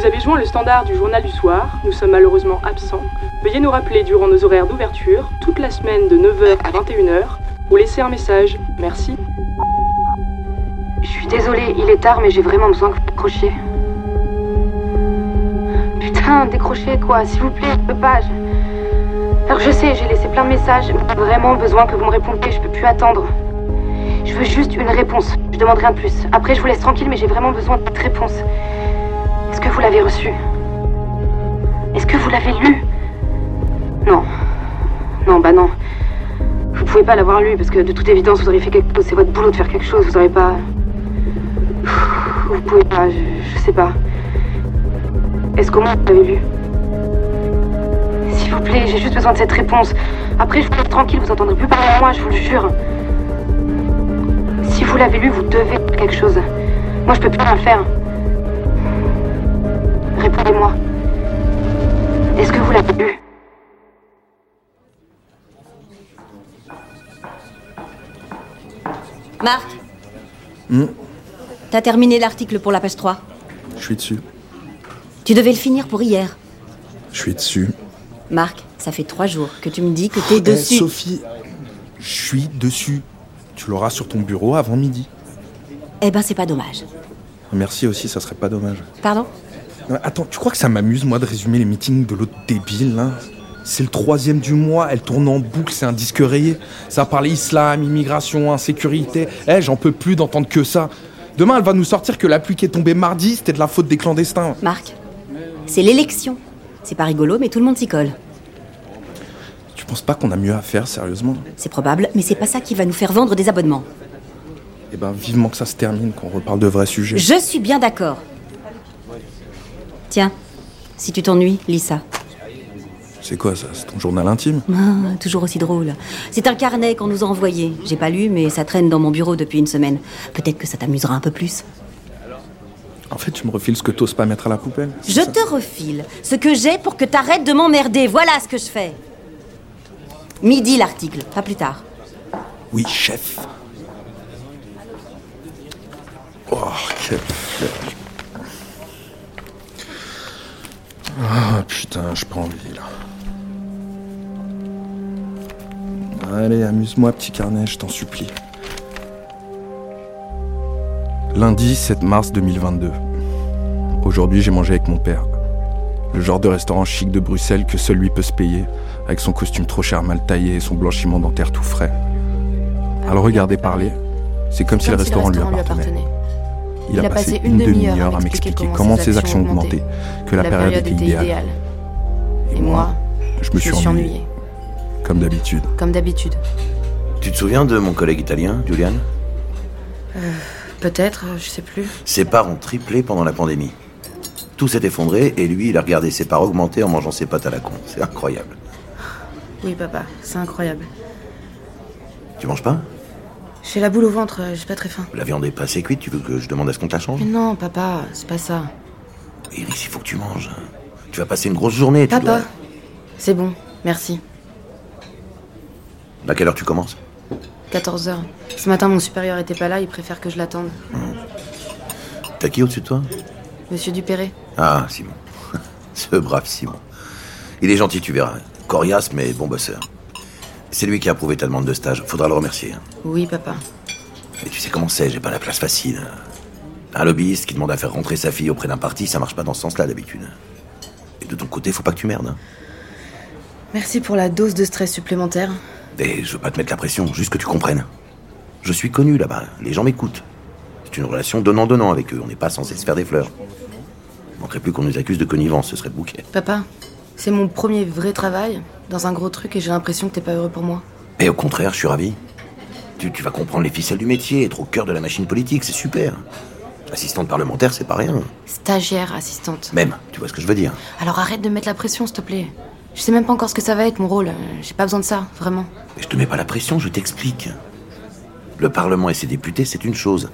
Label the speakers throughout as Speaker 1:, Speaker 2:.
Speaker 1: Vous avez joint le standard du journal du soir, nous sommes malheureusement absents. Veuillez nous rappeler durant nos horaires d'ouverture, toute la semaine de 9h à 21h, ou laisser un message. Merci.
Speaker 2: Je suis désolée, il est tard, mais j'ai vraiment besoin que vous décrochiez. Putain, décrochez quoi, s'il vous plaît, je peux pas. je- Alors je sais, j'ai laissé plein de messages, j'ai vraiment besoin que vous me répondiez, je peux plus attendre. Je veux juste une réponse, je demande rien de plus. Après, je vous laisse tranquille, mais j'ai vraiment besoin de cette réponse. Est-ce que vous l'avez reçue? Est-ce que vous l'avez lu Non. Non, bah non. Vous pouvez pas l'avoir lu, parce que de toute évidence, vous auriez fait quelque chose. C'est votre boulot de faire quelque chose, vous aurez pas... Vous pouvez pas, je, je sais pas. Est-ce qu'au moins vous l'avez lu S'il vous plaît, j'ai juste besoin de cette réponse. Après, je vous laisse tranquille, vous entendrez plus parler à moi, je vous le jure. Si vous l'avez lu, vous devez faire quelque chose. Moi, je peux plus rien faire. Répondez-moi. Est-ce que vous l'avez lu
Speaker 3: Marc
Speaker 4: Hmm.
Speaker 3: T'as terminé l'article pour la page 3
Speaker 4: Je suis dessus.
Speaker 3: Tu devais le finir pour hier.
Speaker 4: Je suis dessus.
Speaker 3: Marc, ça fait trois jours que tu me dis que t'es
Speaker 4: Eh,
Speaker 3: dessus.
Speaker 4: Sophie, je suis dessus. Tu l'auras sur ton bureau avant midi.
Speaker 3: Eh ben, c'est pas dommage.
Speaker 4: Merci aussi, ça serait pas dommage.
Speaker 3: Pardon?
Speaker 4: Non, Attends, tu crois que ça m'amuse, moi, de résumer les meetings de l'autre débile, là? C'est le troisième du mois, elle tourne en boucle, c'est un disque rayé. Ça parle islam, immigration, insécurité. Eh, j'en peux plus d'entendre que ça. Demain, elle va nous sortir que la pluie qui est tombée mardi, c'était de la faute des clandestins.
Speaker 3: Marc, c'est l'élection. C'est pas rigolo, mais tout le monde s'y colle.
Speaker 4: Tu penses pas qu'on a mieux à faire, sérieusement?
Speaker 3: C'est probable, mais c'est pas ça qui va nous faire vendre des abonnements.
Speaker 4: Eh ben, vivement que ça se termine, qu'on reparle de vrais sujets.
Speaker 3: Je suis bien d'accord. Tiens, si tu t'ennuies, lis ça.
Speaker 4: C'est quoi ça? C'est ton journal intime?
Speaker 3: Ah, toujours aussi drôle. C'est un carnet qu'on nous a envoyé. J'ai pas lu, mais ça traîne dans mon bureau depuis une semaine. Peut-être que ça t'amusera un peu plus.
Speaker 4: En fait, tu me refiles ce que t'oses pas mettre à la poubelle.
Speaker 3: Je
Speaker 4: ça
Speaker 3: te refile ce que j'ai pour que t'arrêtes de m'emmerder. Voilà ce que je fais. Midi l'article, pas plus tard.
Speaker 4: Oui, chef. Oh, flemme. Ah, putain, j'ai pas envie, là. Allez, amuse-moi, petit carnet, je t'en supplie. Lundi 7 mars 2022. Aujourd'hui, j'ai mangé avec mon père. Le genre de restaurant chic de Bruxelles que seul lui peut se payer, avec son costume trop cher mal taillé et son blanchiment dentaire tout frais. À le regarder parler, c'est comme, si le restaurant, lui appartenait. Il, a, passé une demi-heure à m'expliquer comment ses actions augmentaient, que la, période, était idéale.
Speaker 2: Et moi,
Speaker 4: je me suis ennuyé, comme d'habitude.
Speaker 2: comme d'habitude.
Speaker 5: Tu te souviens de mon collègue italien, Julian?
Speaker 2: Peut-être, je sais plus.
Speaker 5: Ses parts ont triplé pendant la pandémie. Tout s'est effondré et lui, il a regardé ses parts augmenter en mangeant ses potes à la con. C'est incroyable.
Speaker 2: Oui, papa, c'est incroyable.
Speaker 5: Tu manges pas?
Speaker 2: J'ai la boule au ventre, j'ai pas très faim.
Speaker 5: La viande est pas assez cuite, tu veux que je demande à ce qu'on te la change?
Speaker 2: Mais non, papa, c'est pas ça.
Speaker 5: Iris, il faut que tu manges. Tu vas passer une grosse journée, tu
Speaker 2: Papa,
Speaker 5: dois...
Speaker 2: c'est bon, merci.
Speaker 5: À quelle heure tu commences
Speaker 2: 14h. Ce matin, mon supérieur était pas là, il préfère que je l'attende.
Speaker 5: T'as qui au-dessus de toi
Speaker 2: Monsieur Dupéré
Speaker 5: Ah, Simon. Ce brave Simon. Il est gentil, tu verras. Coriace, mais bon bosseur. C'est lui qui a approuvé ta demande de stage. Faudra le remercier.
Speaker 2: Oui, papa.
Speaker 5: Mais tu sais comment c'est, j'ai pas la place facile. Un lobbyiste qui demande à faire rentrer sa fille auprès d'un parti, ça marche pas dans ce sens-là d'habitude. Et de ton côté, faut pas que tu merdes. hein.
Speaker 2: Merci pour la dose de stress supplémentaire.
Speaker 5: Et je veux pas te mettre la pression, juste que tu comprennes. Je suis connu là-bas, les gens m'écoutent. C'est une relation donnant-donnant avec eux, on n'est pas censé se faire des fleurs. Il manquerait plus qu'on nous accuse de connivence, ce serait le bouquet.
Speaker 2: Papa, c'est mon premier vrai travail dans un gros truc et j'ai l'impression que t'es pas heureux pour moi.
Speaker 5: Et au contraire, je suis ravi. Tu, tu vas comprendre les ficelles du métier, être au cœur de la machine politique, c'est super. Assistante parlementaire, c'est pas rien.
Speaker 2: Stagiaire, assistante.
Speaker 5: Même, tu vois ce que je veux dire.
Speaker 2: Alors arrête de me mettre la pression, s'il te plaît. Je sais même pas encore ce que ça va être mon rôle. Euh, J'ai pas besoin de ça, vraiment.
Speaker 5: Mais je te mets pas la pression, je t'explique. Le Parlement et ses députés, c'est une chose.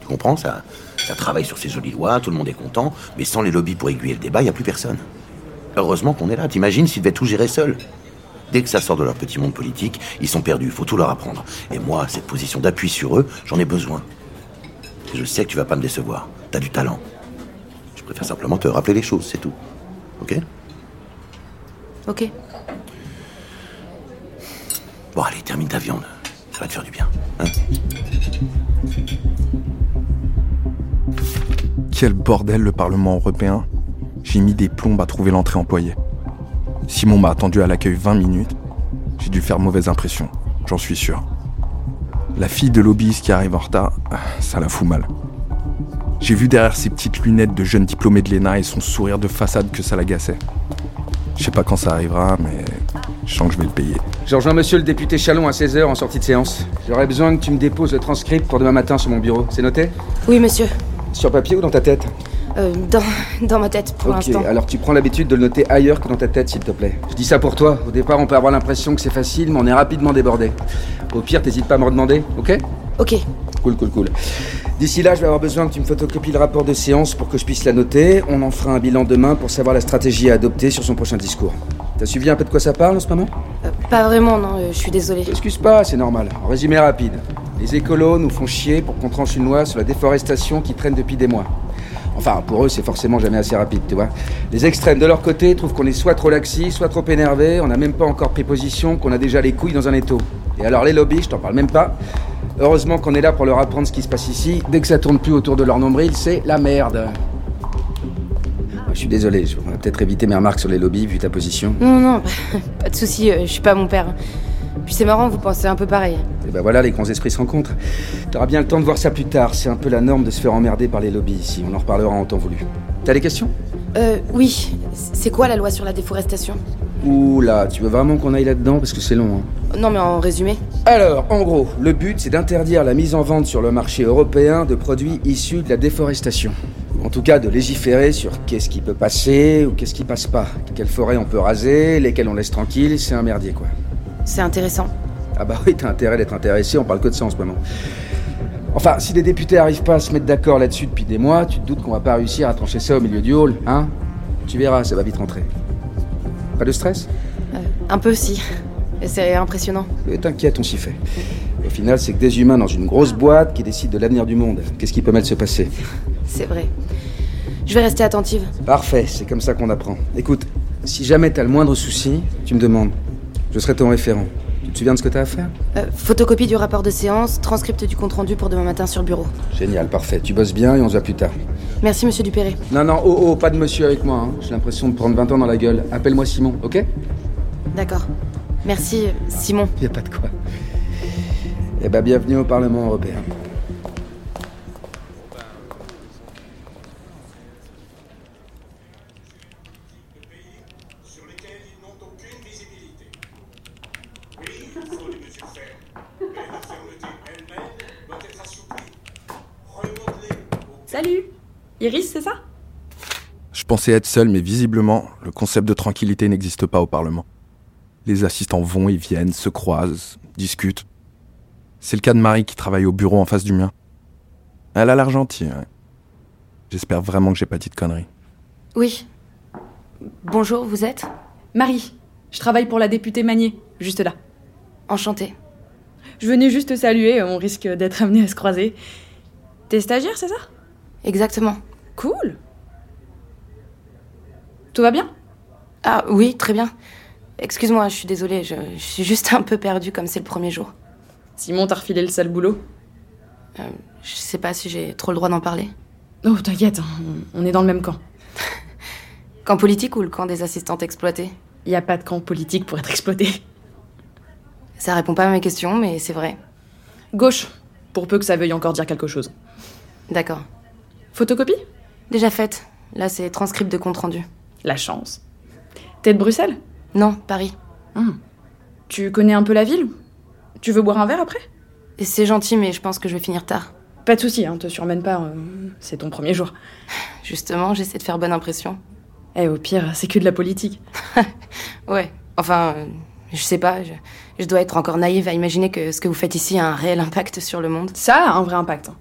Speaker 5: Tu comprends ça, ça travaille sur ces jolies lois, tout le monde est content, mais sans les lobbies pour aiguiller le débat, il n'y a plus personne. Heureusement qu'on est là. T'imagines s'ils devaient tout gérer seuls? Dès que ça sort de leur petit monde politique, ils sont perdus, faut tout leur apprendre. Et moi, cette position d'appui sur eux, j'en ai besoin. Je sais que tu vas pas me décevoir. T'as du talent. Je préfère simplement te rappeler les choses, c'est tout. Ok?
Speaker 2: Ok.
Speaker 5: Bon, allez, termine ta viande. Ça va te faire du bien. Hein
Speaker 4: Quel bordel le Parlement européen. J'ai mis des plombes à trouver l'entrée employée. Simon m'a attendu à l'accueil 20 minutes. J'ai dû faire mauvaise impression, j'en suis sûr. La fille de lobbyiste qui arrive en retard, ça la fout mal. J'ai vu derrière ses petites lunettes de jeune diplômé de l'ENA et son sourire de façade que ça l'agaçait. Je sais pas quand ça arrivera, mais je sens que je vais le payer.
Speaker 6: Je rejoins monsieur le député Chalon à 16h en sortie de séance. J'aurais besoin que tu me déposes le transcript pour demain matin sur mon bureau. C'est noté?
Speaker 2: Oui, monsieur.
Speaker 6: Sur papier ou dans ta tête?
Speaker 2: Euh, dans, dans ma tête, pour
Speaker 6: Ok,
Speaker 2: l'instant.
Speaker 6: alors tu prends l'habitude de le noter ailleurs que dans ta tête, s'il te plaît. Je dis ça pour toi. Au départ, on peut avoir l'impression que c'est facile, mais on est rapidement débordé. Au pire, t'hésites pas à me redemander, ok?
Speaker 2: Ok.
Speaker 6: Cool, cool, cool. D'ici là, je vais avoir besoin que tu me photocopies le rapport de séance pour que je puisse la noter. On en fera un bilan demain pour savoir la stratégie à adopter sur son prochain discours. T'as suivi un peu de quoi ça parle en ce moment?
Speaker 2: Euh, pas vraiment, non, euh, je suis désolée.
Speaker 6: Excuse pas, c'est normal. En résumé rapide, les écolos nous font chier pour qu'on tranche une loi sur la déforestation qui traîne depuis des mois. Enfin, pour eux, c'est forcément jamais assez rapide, tu vois. Les extrêmes de leur côté trouvent qu'on est soit trop laxi, soit trop énervé, on n'a même pas encore pris position, qu'on a déjà les couilles dans un étau. Et alors les lobbies, je t'en parle même pas. Heureusement qu'on est là pour leur apprendre ce qui se passe ici. Dès que ça tourne plus autour de leur nombril, c'est la merde. Je suis désolé, je vais peut-être éviter mes remarques sur les lobbies vu ta position.
Speaker 2: Non, non, pas de souci, euh, je suis pas mon père. Puis c'est marrant, vous pensez un peu pareil.
Speaker 6: Et ben voilà, les grands esprits se rencontrent. T'auras bien le temps de voir ça plus tard. C'est un peu la norme de se faire emmerder par les lobbies ici. On en reparlera en temps voulu. T'as des questions?
Speaker 2: Euh, oui. C'est quoi la loi sur la déforestation?
Speaker 6: Ouh là, tu veux vraiment qu'on aille là-dedans Parce que c'est long. Hein.
Speaker 2: Non, mais en résumé.
Speaker 6: Alors, en gros, le but, c'est d'interdire la mise en vente sur le marché européen de produits issus de la déforestation. En tout cas, de légiférer sur qu'est-ce qui peut passer ou qu'est-ce qui passe pas. Quelles forêts on peut raser, lesquelles on laisse tranquilles, c'est un merdier, quoi.
Speaker 2: C'est intéressant.
Speaker 6: Ah bah oui, t'as intérêt d'être intéressé, on parle que de ça en ce moment. Enfin, si les députés arrivent pas à se mettre d'accord là-dessus depuis des mois, tu te doutes qu'on va pas réussir à trancher ça au milieu du hall, hein? Tu verras, ça va vite rentrer. Pas de stress?
Speaker 2: Euh, un peu, si. Et C'est impressionnant.
Speaker 6: Euh, T'inquiète, on s'y fait. Au final, c'est que des humains dans une grosse boîte qui décident de l'avenir du monde. Qu'est-ce qui peut mal se passer?
Speaker 2: C'est vrai. Je vais rester attentive.
Speaker 6: Parfait, c'est comme ça qu'on apprend. Écoute, si jamais t'as le moindre souci, tu me demandes. Je serai ton référent. Tu te souviens de ce que t'as à faire
Speaker 2: Euh, photocopie du rapport de séance, transcript du compte-rendu pour demain matin sur le bureau.
Speaker 6: Génial, parfait. Tu bosses bien et on se voit plus tard.
Speaker 2: Merci, monsieur Dupéré.
Speaker 6: Non, non, oh, oh, pas de monsieur avec moi. hein. J'ai l'impression de prendre 20 ans dans la gueule. Appelle-moi Simon, ok
Speaker 2: D'accord. Merci, euh, Simon.
Speaker 6: Y a pas de quoi. Eh ben, bienvenue au Parlement européen.
Speaker 7: Salut Iris, c'est ça?
Speaker 4: Je pensais être seul, mais visiblement, le concept de tranquillité n'existe pas au Parlement. Les assistants vont et viennent, se croisent, discutent. C'est le cas de Marie qui travaille au bureau en face du mien. Elle a l'air gentille. ouais. J'espère vraiment que j'ai pas dit de conneries.
Speaker 2: Oui. Bonjour, vous êtes?
Speaker 7: Marie, je travaille pour la députée Magnier, juste là.
Speaker 2: Enchantée.
Speaker 7: Je venais juste te saluer, on risque d'être amenés à se croiser. T'es stagiaire, c'est ça?
Speaker 2: Exactement.
Speaker 7: Cool Tout va bien?
Speaker 2: Ah oui, très bien. Excuse-moi, je suis désolée, je, je suis juste un peu perdue comme c'est le premier jour.
Speaker 7: Simon t'a refilé le sale boulot?
Speaker 2: Euh, je sais pas si j'ai trop le droit d'en parler.
Speaker 7: Oh, t'inquiète, on- on est dans le même camp.
Speaker 2: Camp politique ou le camp des assistantes exploitées?
Speaker 7: Y a pas de camp politique pour être exploité.
Speaker 2: Ça répond pas à mes questions, mais c'est vrai.
Speaker 7: Gauche, pour peu que ça veuille encore dire quelque chose.
Speaker 2: D'accord.
Speaker 7: Photocopie
Speaker 2: Déjà faite. Là, c'est transcript de compte rendu.
Speaker 7: La chance. T'es de Bruxelles
Speaker 2: Non, Paris.
Speaker 7: Hum. Tu connais un peu la ville? Tu veux boire un verre après?
Speaker 2: C'est gentil, mais je pense que je vais finir tard.
Speaker 7: Pas de souci, hein, te surmène pas, euh, c'est ton premier jour.
Speaker 2: Justement, j'essaie de faire bonne impression.
Speaker 7: Eh, au pire, c'est que de la politique.
Speaker 2: Ouais. Enfin, euh, je sais pas. Je, je dois être encore naïve à imaginer que ce que vous faites ici a un réel impact sur le monde.
Speaker 7: Ça a un vrai impact. hein.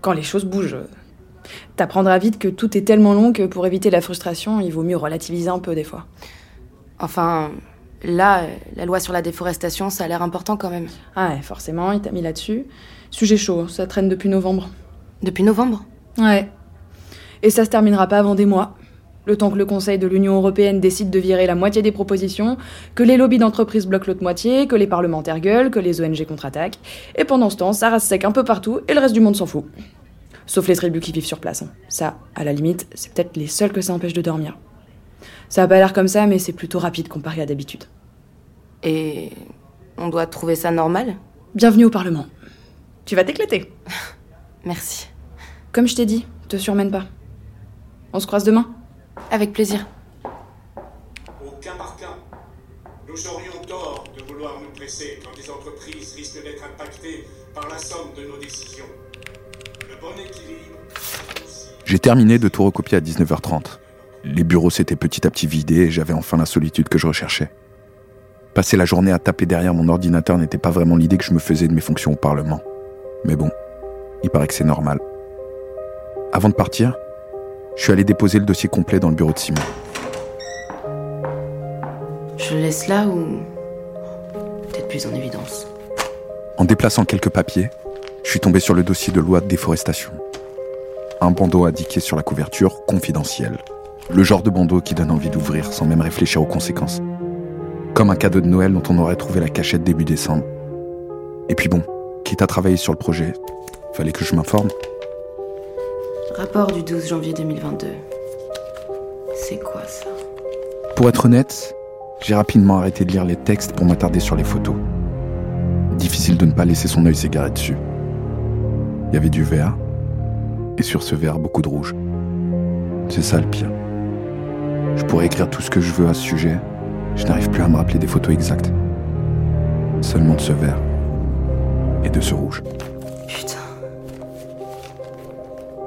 Speaker 7: quand les choses bougent. T'apprendras vite que tout est tellement long que pour éviter la frustration, il vaut mieux relativiser un peu des fois.
Speaker 2: Enfin, là, la loi sur la déforestation, ça a l'air important quand même.
Speaker 7: Ah ouais, forcément, il t'a mis là-dessus. Sujet chaud, ça traîne depuis novembre.
Speaker 2: Depuis novembre?
Speaker 7: Ouais. Et ça se terminera pas avant des mois. Le temps que le Conseil de l'Union européenne décide de virer la moitié des propositions, que les lobbies d'entreprises bloquent l'autre moitié, que les parlementaires gueulent, que les ONG contre-attaquent. Et pendant ce temps, ça rase sec un peu partout et le reste du monde s'en fout. Sauf les tribus qui vivent sur place. hein. Ça, à la limite, c'est peut-être les seuls que ça empêche de dormir. Ça a pas l'air comme ça, mais c'est plutôt rapide comparé à d'habitude.
Speaker 2: Et on doit trouver ça normal?
Speaker 7: Bienvenue au Parlement. Tu vas t'éclater.
Speaker 2: Merci.
Speaker 7: Comme je t'ai dit, te surmène pas. On se croise demain
Speaker 2: Avec plaisir.
Speaker 8: Au cas par cas, nous aurions tort de vouloir nous presser quand les entreprises risquent d'être impactées par la somme de nos décisions.
Speaker 4: J'ai terminé de tout recopier à 19h30. Les bureaux s'étaient petit à petit vidés et j'avais enfin la solitude que je recherchais. Passer la journée à taper derrière mon ordinateur n'était pas vraiment l'idée que je me faisais de mes fonctions au Parlement. Mais bon, il paraît que c'est normal. Avant de partir, je suis allé déposer le dossier complet dans le bureau de Simon.
Speaker 2: Je le laisse là ou. Peut-être plus en évidence.
Speaker 4: En déplaçant quelques papiers, je suis tombé sur le dossier de loi de déforestation. Un bandeau indiqué sur la couverture confidentiel. Le genre de bandeau qui donne envie d'ouvrir sans même réfléchir aux conséquences. Comme un cadeau de Noël dont on aurait trouvé la cachette début décembre. Et puis bon, quitte à travailler sur le projet, fallait que je m'informe.
Speaker 2: Rapport du 12 janvier 2022. C'est quoi ça?
Speaker 4: Pour être honnête, j'ai rapidement arrêté de lire les textes pour m'attarder sur les photos. Difficile de ne pas laisser son œil s'égarer dessus. Il y avait du vert, et sur ce vert, beaucoup de rouge. C'est ça le pire. Je pourrais écrire tout ce que je veux à ce sujet, je n'arrive plus à me rappeler des photos exactes. Seulement de ce vert et de ce rouge.
Speaker 2: Putain.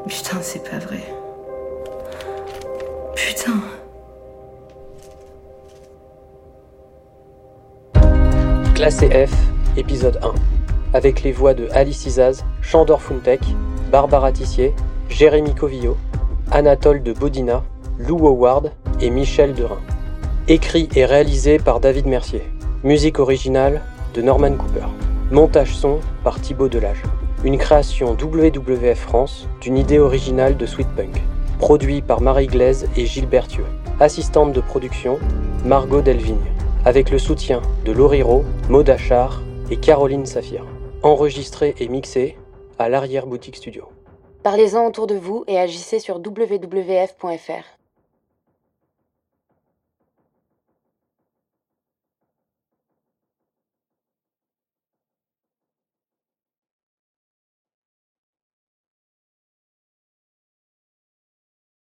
Speaker 2: Putain, c'est pas vrai. Putain.
Speaker 9: Classé F, épisode 1. Avec les voix de Alice Izaz, Chandor Funtek, Barbara Tissier, Jérémy Covillo, Anatole de Bodina, Lou Howard et Michel Derain. Écrit et réalisé par David Mercier. Musique originale de Norman Cooper. Montage son par Thibaut Delage. Une création WWF France d'une idée originale de Sweet Punk. Produit par Marie Glaise et Gilbert Thieu. Assistante de production, Margot Delvigne. Avec le soutien de Loriro, Maud Achard et Caroline Saphir. Enregistré et mixé à l'arrière-boutique studio.
Speaker 2: Parlez-en autour de vous et agissez sur wwf.fr.